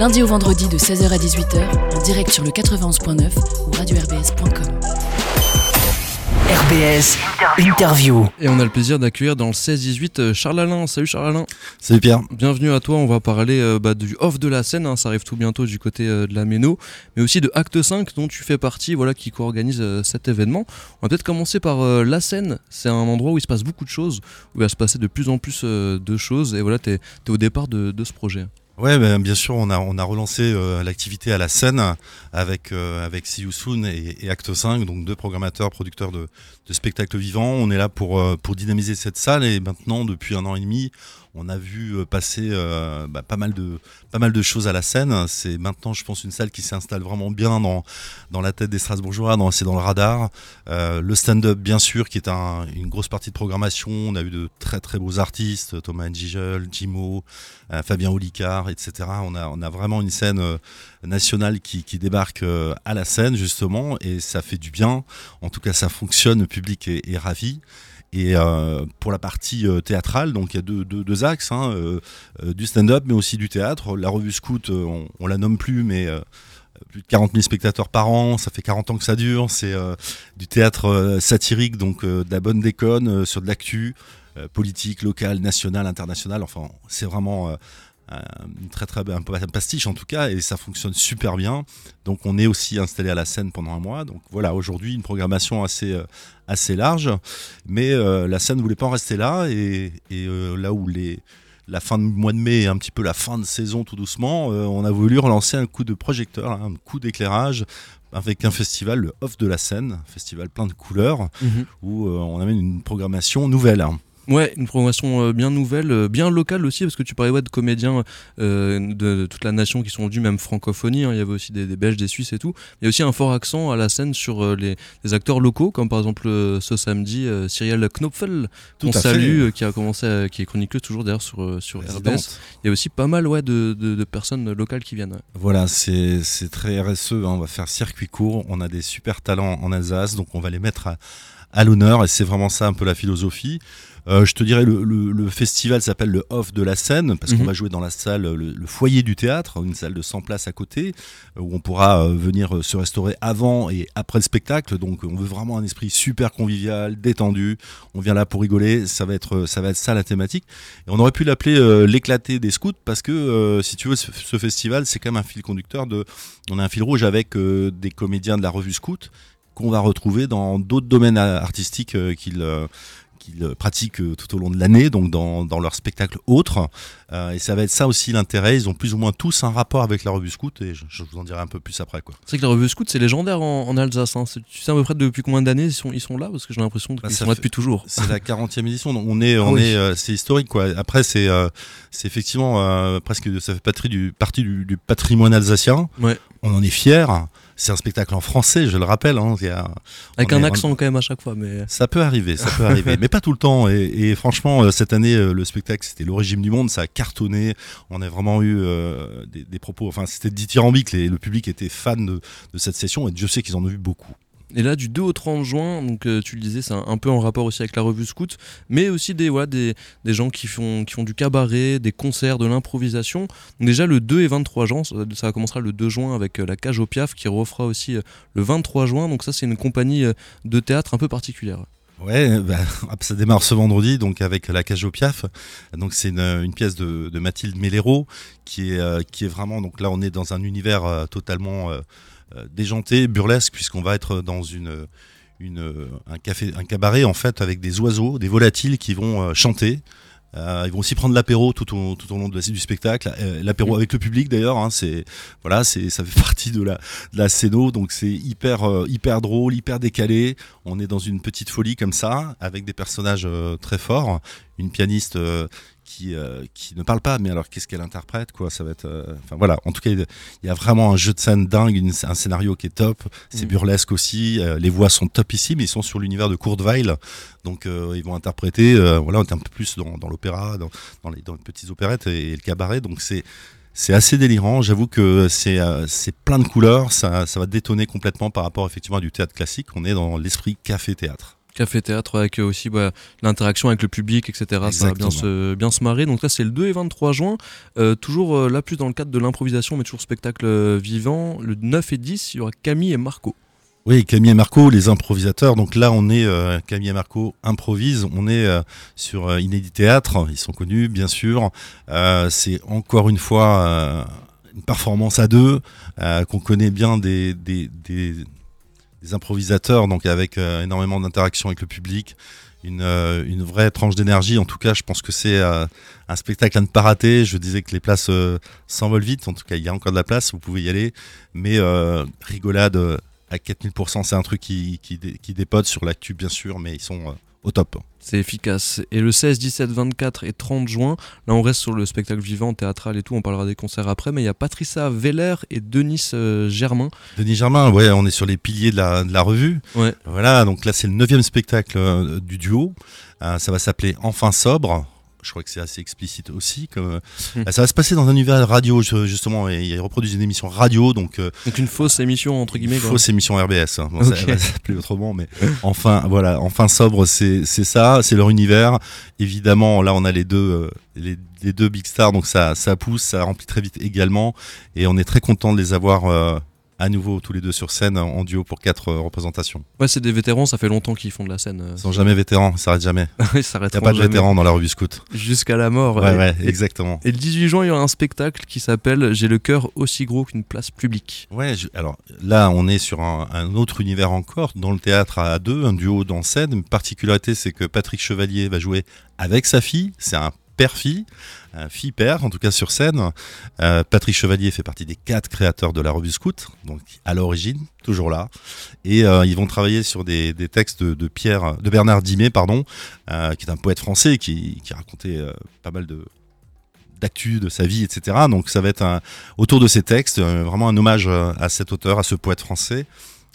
lundi au vendredi de 16h à 18h, en direct sur le 91.9 ou radio-rbs.com. RBS Interview. Et on a le plaisir d'accueillir dans le 16-18 euh, Charles Alain. Salut Charles Alain. Salut Pierre. Bienvenue à toi. On va parler euh, bah, du off de la scène. hein. Ça arrive tout bientôt du côté euh, de la Méno, mais aussi de Acte 5 dont tu fais partie, voilà, qui co-organise euh, cet événement. On va peut-être commencer par euh, la scène. C'est un endroit où il se passe beaucoup de choses, où il va se passer de plus en plus euh, de choses. Et voilà, tu es, au départ de, de ce projet. Ouais, ben, bien sûr, on a, on a relancé euh, l'activité à la scène avec, euh, avec See You Soon et, Acte 5, donc deux programmateurs, producteurs de, de spectacles vivants. On est là pour, euh, pour dynamiser cette salle et maintenant, depuis un an et demi, on a vu euh, passer euh, bah, pas, mal de, choses à la scène. C'est maintenant, je pense, une salle qui s'installe vraiment bien dans, la tête des Strasbourgeois, c'est dans le radar. Euh, le stand-up, bien sûr, qui est un- une grosse partie de programmation. On a eu de très très beaux artistes, Thomas Ngigel, Jimo, Fabien Olicard, etc. On a, vraiment une scène nationale qui, débarque à la scène, justement, et ça fait du bien. En tout cas, ça fonctionne, le public est ravi. Et euh, pour la partie euh, théâtrale, donc il y a deux, deux, deux axes, hein, euh, euh, du stand-up, mais aussi du théâtre. La revue Scout, euh, on, on la nomme plus, mais plus de 40 000 spectateurs par an, ça fait 40 ans que ça dure. C'est du théâtre satirique, donc de la bonne déconne, sur de l'actu, politique, locale, nationale, internationale. Enfin, c'est vraiment très très un pastiche en tout cas, et ça fonctionne super bien. Donc on est aussi installé à la scène pendant un mois. Donc voilà, aujourd'hui une programmation assez euh, assez large, mais euh, la scène ne voulait pas en rester là, et, et euh, là où les la fin de mois de mai un petit peu la fin de saison tout doucement, euh, on a voulu relancer un coup de projecteur, hein, un coup d'éclairage avec un festival, le Off de la Seine, un festival plein de couleurs, où euh, on amène une programmation nouvelle. hein. Ouais, une programmation euh, bien nouvelle, euh, bien locale aussi, parce que tu parlais ouais, de comédiens euh, de, de toute la nation qui sont venus, même francophonie, hein, il y avait aussi des, des Belges, des Suisses et tout. Il y a aussi un fort accent à la scène sur euh, les, les acteurs locaux, comme par exemple euh, ce samedi, Cyrielle Knopfel, qu'on salue, qui a commencé, à- qui est chroniqueuse toujours d'ailleurs sur, sur RBS. Il y a aussi pas mal ouais, de, de, de personnes locales qui viennent. ouais. Voilà, c'est c'est très RSE, hein, on va faire circuit court, on a des super talents en Alsace, donc on va les mettre à, à l'honneur, et c'est vraiment ça un peu la philosophie. Euh, je te dirais, le, le- le festival s'appelle le Off de la scène, parce qu'on Mhm. va jouer dans la salle, le, le foyer du théâtre, une salle de 100 places à côté, euh, où on pourra euh, venir se restaurer avant et après le spectacle. Donc on veut vraiment un esprit super convivial, détendu. On vient là pour rigoler, ça va être, ça va être ça la thématique. Et on aurait pu l'appeler euh, l'éclaté des scouts, parce que euh, si tu veux, ce, ce festival, c'est quand même un fil conducteur de. On a un fil rouge avec des comédiens de la revue Scout qu'on va retrouver dans d'autres domaines artistiques qu'ils qu'ils pratiquent tout au long de l'année, donc dans, dans leurs spectacles autres. Euh, et ça va être ça aussi l'intérêt. Ils ont plus ou moins tous un rapport avec la revue Scout, et je, je vous en dirai un peu plus après. Quoi. C'est que la revue Scout, c'est légendaire en, en Alsace. hein. C'est- Tu sais à peu près depuis combien d'années ils sont, ils sont là? Parce que j'ai l'impression qu'ils Bah, sont là depuis toujours. C'est la 40e édition, donc on est, Ah on oui. est, euh, c'est historique quoi. Après c'est, euh, c'est effectivement presque, ça fait partie du, partie du, du patrimoine alsacien. Ouais. On en est fiers. C'est un spectacle en français, je le rappelle. hein. A- Avec un est- accent quand même à chaque fois. Mais... Ça peut arriver, ça peut arriver, mais pas tout le temps. Et, et franchement, euh, cette année, euh, le spectacle, c'était le régime du monde, ça a cartonné. On a vraiment eu euh, des, des propos, enfin, c'était dithyrambique. Les- le public était fan de, de cette session, et Dieu sait qu'ils en ont vu beaucoup. Et là, du 2 au 30 juin, donc euh, tu le disais, c'est un, peu en rapport aussi avec la revue Scout, mais aussi des, voilà, des, des gens qui font, qui font du cabaret, des concerts, de l'improvisation. Déjà, le 2 et 23 juin, ça, commencera le 2 juin avec euh, la Cage au Piaf qui refera aussi euh, le 23 juin. Donc ça, c'est une compagnie de théâtre un peu particulière. Ouais, bah, ça démarre ce vendredi, donc avec la cage au piaf. Donc c'est une, pièce de, de Mathilde Mellero qui est, qui est vraiment. Donc là, on est dans un univers totalement déjanté, burlesque, puisqu'on va être dans une, une, euh, un café, un cabaret en fait avec des oiseaux, des volatiles qui vont euh, chanter. Euh, ils vont aussi prendre l'apéro tout au, tout au long de la, du spectacle, Euh, l'apéro avec le public d'ailleurs. Hein, c'est voilà, c'est ça fait partie de la de la scéno, donc c'est hyper euh, hyper drôle, hyper décalé. On est dans une petite folie comme ça, avec des personnages euh, très forts, une pianiste euh, qui euh, qui ne parle pas, mais alors qu'est-ce qu'elle interprète quoi Ça va être, euh, enfin voilà. En tout cas, il y a vraiment un jeu de scène dingue, une- un scénario qui est top. C'est Mhm. burlesque aussi. euh, les voix sont top ici, mais ils sont sur l'univers de Courteweil, donc ils vont interpréter. voilà, on est un peu plus dans, dans l'opéra, dans, dans les dans les petites opérettes et, et le cabaret. Donc c'est c'est assez délirant. J'avoue que c'est euh, c'est plein de couleurs. Ça, ça va détonner complètement par rapport effectivement à du théâtre classique. On est dans l'esprit café-théâtre. Café théâtre avec euh, aussi bah, l'interaction avec le public, etc. Ça va bien se, bien se marrer. Donc là, c'est le 2 et 23 juin. Euh, toujours euh, là, plus dans le cadre de l'improvisation, mais toujours spectacle vivant. Le 9 et 10, il y aura Camille et Marco. Oui, Camille et Marco, les improvisateurs. Donc là, on est euh, Camille et Marco improvisent. On est euh, sur euh, Inédit Théâtre. Ils sont connus, bien sûr. C'est encore une fois une performance à deux qu'on connaît bien des, des, des- des improvisateurs, donc avec euh, énormément d'interaction avec le public. Une, euh, une vraie tranche d'énergie. En tout cas, je pense que c'est euh, un spectacle à ne pas rater. Je disais que les places s'envolent vite. En tout cas, il y a encore de la place. Vous pouvez y aller. Mais rigolade à 4000%, c'est un truc qui, qui, qui dépote sur l'actu, bien sûr, mais ils sont au top. C'est efficace. Et le 16, 17, 24 et 30 juin, là on reste sur le spectacle vivant, théâtral et tout, on parlera des concerts après, mais il y a Patricia Veller et Denis euh, Germain. Denis Germain, ouais, on est sur les piliers de la, de la revue. Ouais. Voilà, donc là, c'est le neuvième spectacle euh, du duo. Euh, ça va s'appeler Enfin sobre. Je crois que c'est assez explicite aussi. Comme, euh, ça va se passer dans un univers radio, justement, et ils reproduisent une émission radio, donc euh, Donc une fausse émission entre guillemets. Une quoi. fausse émission RBS. hein. Bon, Ok. Ça va s'appeler autrement, mais enfin, voilà, enfin sobre, c'est c'est ça, c'est leur univers. Évidemment, là, on a les deux, euh, les, les deux big stars, donc ça, ça pousse, ça remplit très vite également, et on est très content de les avoir euh, à nouveau tous les deux sur scène en duo pour quatre euh, représentations. Ouais, c'est des vétérans, ça fait longtemps qu'ils font de la scène. euh. Ils sont jamais vétérans, ça s'arrête jamais. Ils Il n'y a pas de vétérans dans la revue Scout. Jusqu'à la mort. Ouais, Et- ouais, et- exactement. Et le 18 juin, il y aura un spectacle qui s'appelle J'ai le cœur aussi gros qu'une place publique. Ouais, je- alors là, on est sur un, un autre univers encore, dans le théâtre à deux, un duo dans scène. Une particularité, c'est que Patrick Chevalier va jouer avec sa fille. C'est un père-fille, fille-père, en tout cas sur scène. Euh, Patrick Chevalier fait partie des quatre créateurs de la revue Scout, donc à l'origine, toujours là. Et euh, ils vont travailler sur des, textes de, Pierre, de Bernard Dimet, pardon, euh, qui est un poète français qui, racontait pas mal de de sa vie, etc. Donc ça va être un, autour de ces textes, vraiment un hommage à cet auteur, à ce poète français.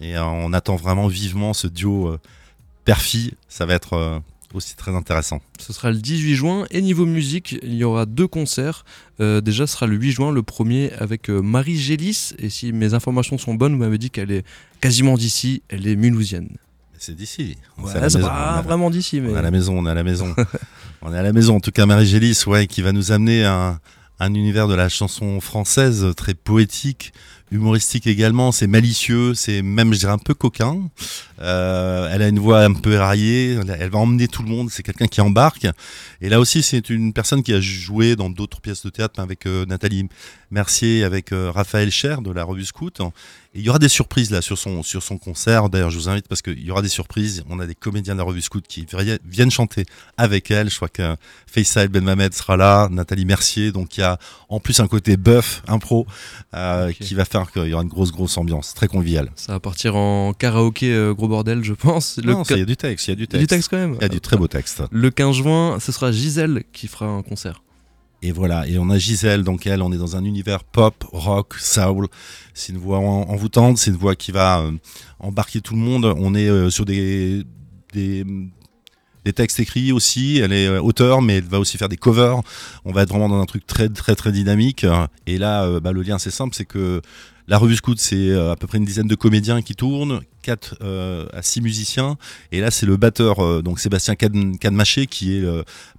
Et on attend vraiment vivement ce duo père-fille. Ça va être aussi très intéressant. Ce sera le 18 juin. Et niveau musique, il y aura deux concerts. Euh, déjà, ce sera le 8 juin, le premier avec euh, Marie Gélis. Et si mes informations sont bonnes, vous m'avez dit qu'elle est quasiment d'ici. Elle est mulhousienne. C'est d'ici. Ouais, C'est On vraiment d'ici, mais. On est à la maison, on est à la maison. on est à la maison. En tout cas, Marie Gélis, ouais, qui va nous amener un, un univers de la chanson française très poétique, humoristique également. C'est malicieux, c'est même, je dirais, un peu coquin. Euh, elle a une voix un peu éraillée. Elle elle va emmener tout le monde. C'est quelqu'un qui embarque. Et là aussi, c'est une personne qui a joué dans d'autres pièces de théâtre avec euh, Nathalie Mercier, avec euh, Raphaël Cher de la revue Scout. Et il y aura des surprises là sur son, sur son concert. D'ailleurs, je vous invite parce qu'il y aura des surprises. On a des comédiens de la revue Scout qui viennent chanter avec elle. Je crois que Faisal Ben Mamed sera là, Nathalie Mercier. Donc il y a en plus un côté bœuf, impro, euh, qui va faire qu'il y aura une grosse, grosse ambiance, très conviviale. Ça va partir en karaoké euh, gros bordel, je pense. Le Non, il y a du texte, il y a du Il y a texte. du texte quand même. Il y a du très beau texte. Le 15 juin, ce sera Gisèle qui fera un concert. Et voilà, et on a Gisèle, donc elle, on est dans un univers pop, rock, soul. C'est une voix en- envoûtante, c'est une voix qui va euh, embarquer tout le monde. On est euh, sur des, des, textes écrits aussi. Elle est euh, auteur, mais elle va aussi faire des covers. On va être vraiment dans un truc très, très, très dynamique. Et là, bah, le lien, c'est simple, c'est que la revue Scout, c'est euh, à peu près une dizaine de comédiens qui tournent, 4 à 6 musiciens. Et là, c'est le batteur, euh, donc Sébastien Canmaché, qui est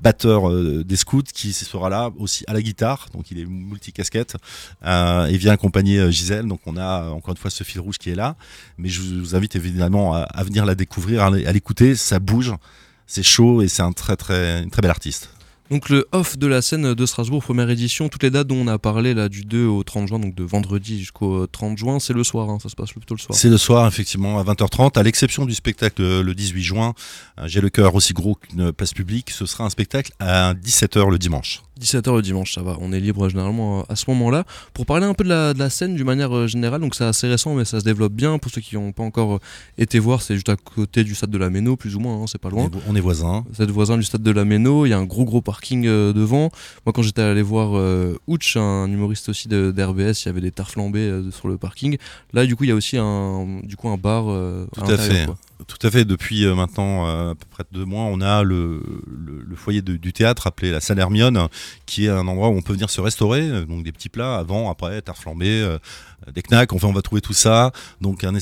batteur euh, des scouts, qui sera là aussi à la guitare. Donc, il est multicasquette. Euh, et vient accompagner euh, Gisèle. Donc, on a euh, encore une fois ce fil rouge qui est là. Mais je vous invite évidemment à, venir la découvrir, à, l'écouter. Ça bouge, c'est chaud et c'est un très, très, très belle artiste. Donc le off de la scène de Strasbourg, première édition, toutes les dates dont on a parlé là du 2 au 30 juin, donc de vendredi jusqu'au 30 juin, c'est le soir, hein, ça se passe plutôt le soir. C'est le soir, effectivement, à 20h30, à l'exception du spectacle euh, le 18 juin. Euh, J'ai le cœur aussi gros qu'une place publique. Ce sera un spectacle à 17h le dimanche. 17h le dimanche, ça va, on est libre généralement euh, à ce moment-là. Pour parler un peu de la, de la scène d'une manière euh, générale, donc c'est assez récent mais ça se développe bien. Pour ceux qui n'ont pas encore euh, été voir, c'est juste à côté du stade de la Méno, plus ou moins, hein, c'est pas loin. On est, voisins. Vous êtes voisin du stade de la Méno, il y a un gros gros parking euh, devant. Moi quand j'étais allé voir euh, Ouch, un humoriste aussi de- d'RBS, il y avait des tartes flambées euh, sur le parking. Là du coup il y a aussi un, du coup, un bar Tout à fait. quoi. Tout à fait. Depuis maintenant à peu près deux mois, on a le, le, foyer du théâtre appelé la Salle Hermione, qui est un endroit où on peut venir se restaurer, donc des petits plats avant, après, flambé, des knacks. Enfin, on va trouver tout ça. Donc un,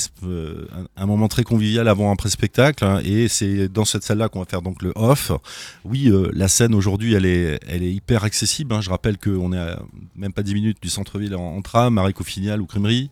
un, moment très convivial avant après spectacle. Hein, et c'est dans cette salle-là qu'on va faire donc le off. Oui, la scène aujourd'hui, elle est, elle est hyper accessible. Hein. Je rappelle qu'on est à même pas 10 minutes du centre-ville en, en tram, à ou Crimerie.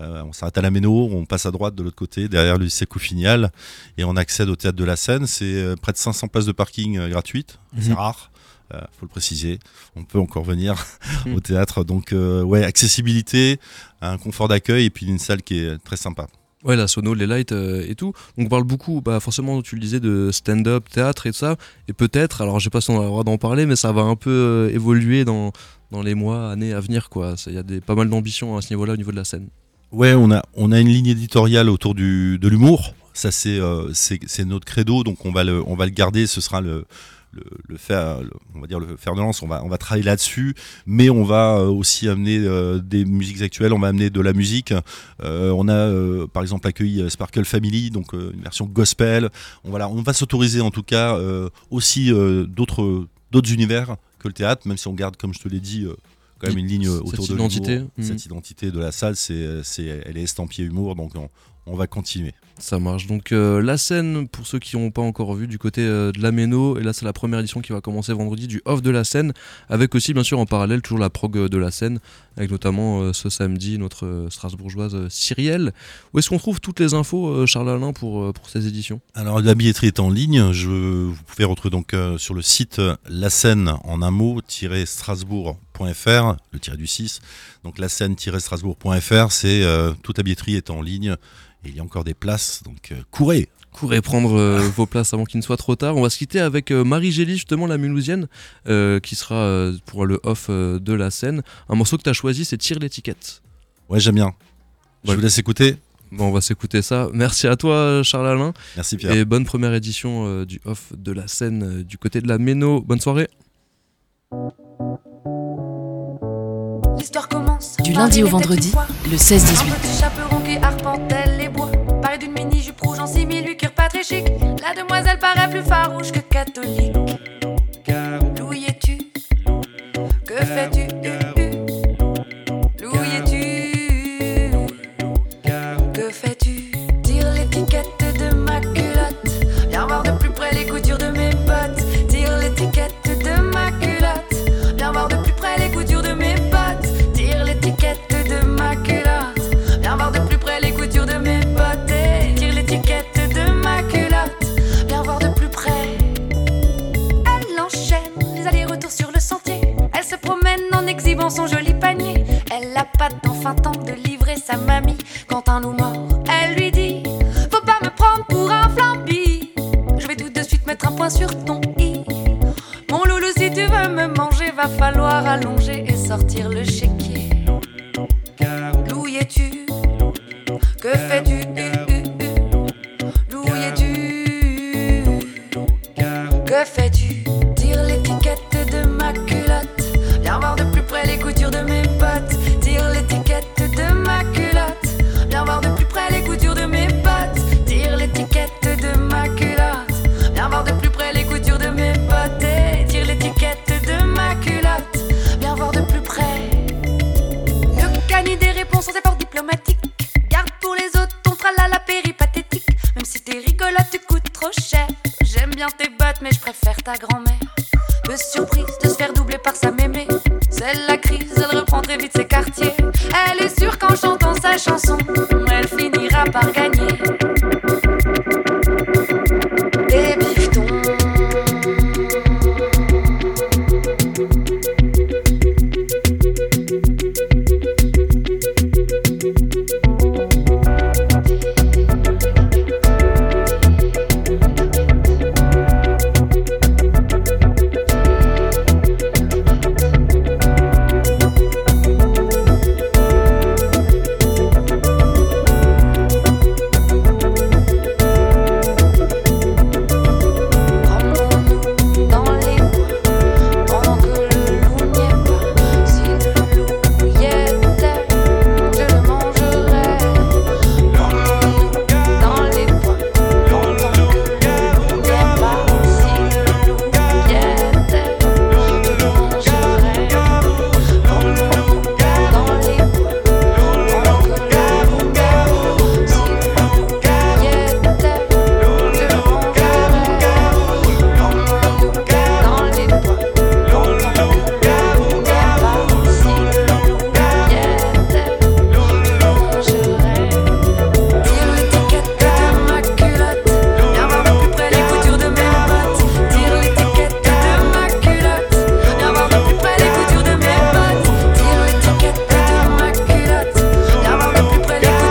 Euh, on s'arrête à la Méno, on passe à droite de l'autre côté, derrière le lycée Coufinial, et on accède au théâtre de la Seine. C'est euh, près de 500 places de parking euh, gratuites, c'est mhm. rare. Il faut le préciser, on peut encore venir au théâtre. Donc, ouais, accessibilité, un confort d'accueil et puis une salle qui est très sympa. Ouais, la sono, les lights et tout. Donc on parle beaucoup, bah forcément, tu le disais, de stand-up, théâtre et tout ça. Et peut-être, alors je sais pas si on a le droit d'en parler, mais ça va un peu évoluer dans, dans les mois, années à venir. Il y a des, pas mal d'ambitions à ce niveau-là, au niveau de la scène. Ouais, on a, on a une ligne éditoriale autour du, de l'humour. Ça, c'est, euh, notre credo, donc on va le, on va le garder. Ce sera le, le, le faire, on va dire le fer de lance. On va, on va travailler là-dessus, mais on va euh, aussi amener euh, des musiques actuelles. On va amener de la musique. on a, par exemple, accueilli Sparkle Family, donc une version gospel. On, voilà, on va s'autoriser en tout cas aussi d'autres, d'autres univers que le théâtre, même si on garde, comme je te l'ai dit quand même une ligne autour de l'identité. Mmh. Cette identité de la salle, c'est, c'est, elle est estampillée humour, donc on, on va continuer. Ça marche. Donc euh, la scène, pour ceux qui n'ont pas encore vu, du côté euh, de la Méno, et là c'est la première édition qui va commencer vendredi du off de la scène, avec aussi bien sûr en parallèle toujours la prog de la scène, avec notamment euh, ce samedi notre Strasbourgeoise Cyrielle. Où est-ce qu'on trouve toutes les infos, Charles Alain, pour, pour ces éditions? Alors la billetterie est en ligne. Vous pouvez retrouver donc sur le site la scène en un mot-strasbourg.fr, le tiré du 6. Donc la scène-strasbourg.fr, c'est toute la billetterie est en ligne il y a encore des places, donc euh, courez Courez prendre euh, vos places avant qu'il ne soit trop tard. On va se quitter avec euh, Marie Gély, justement, la Mulhousienne, qui sera pour le off de la scène. Un morceau que tu as choisi, c'est Tire l'étiquette. Ouais, j'aime bien. Je vous laisse écouter. Bon, on va s'écouter ça. Merci à toi, Charles Alain. Merci, Pierre. Et bonne première édition du off de la scène du côté de la Méno. Bonne soirée. L'histoire commence. Du lundi au vendredi, le 16-18. D'une mini-jupe rouge en simili, cuir pas très chic. La demoiselle paraît plus farouche que catholique. D'où y es-tu? Que fais-tu? Point sur ton i. Mon loulou, si tu veux me manger, va falloir allonger et sortir le chéquier. Loup tu Que fais-tu? Loup tu Que fais-tu?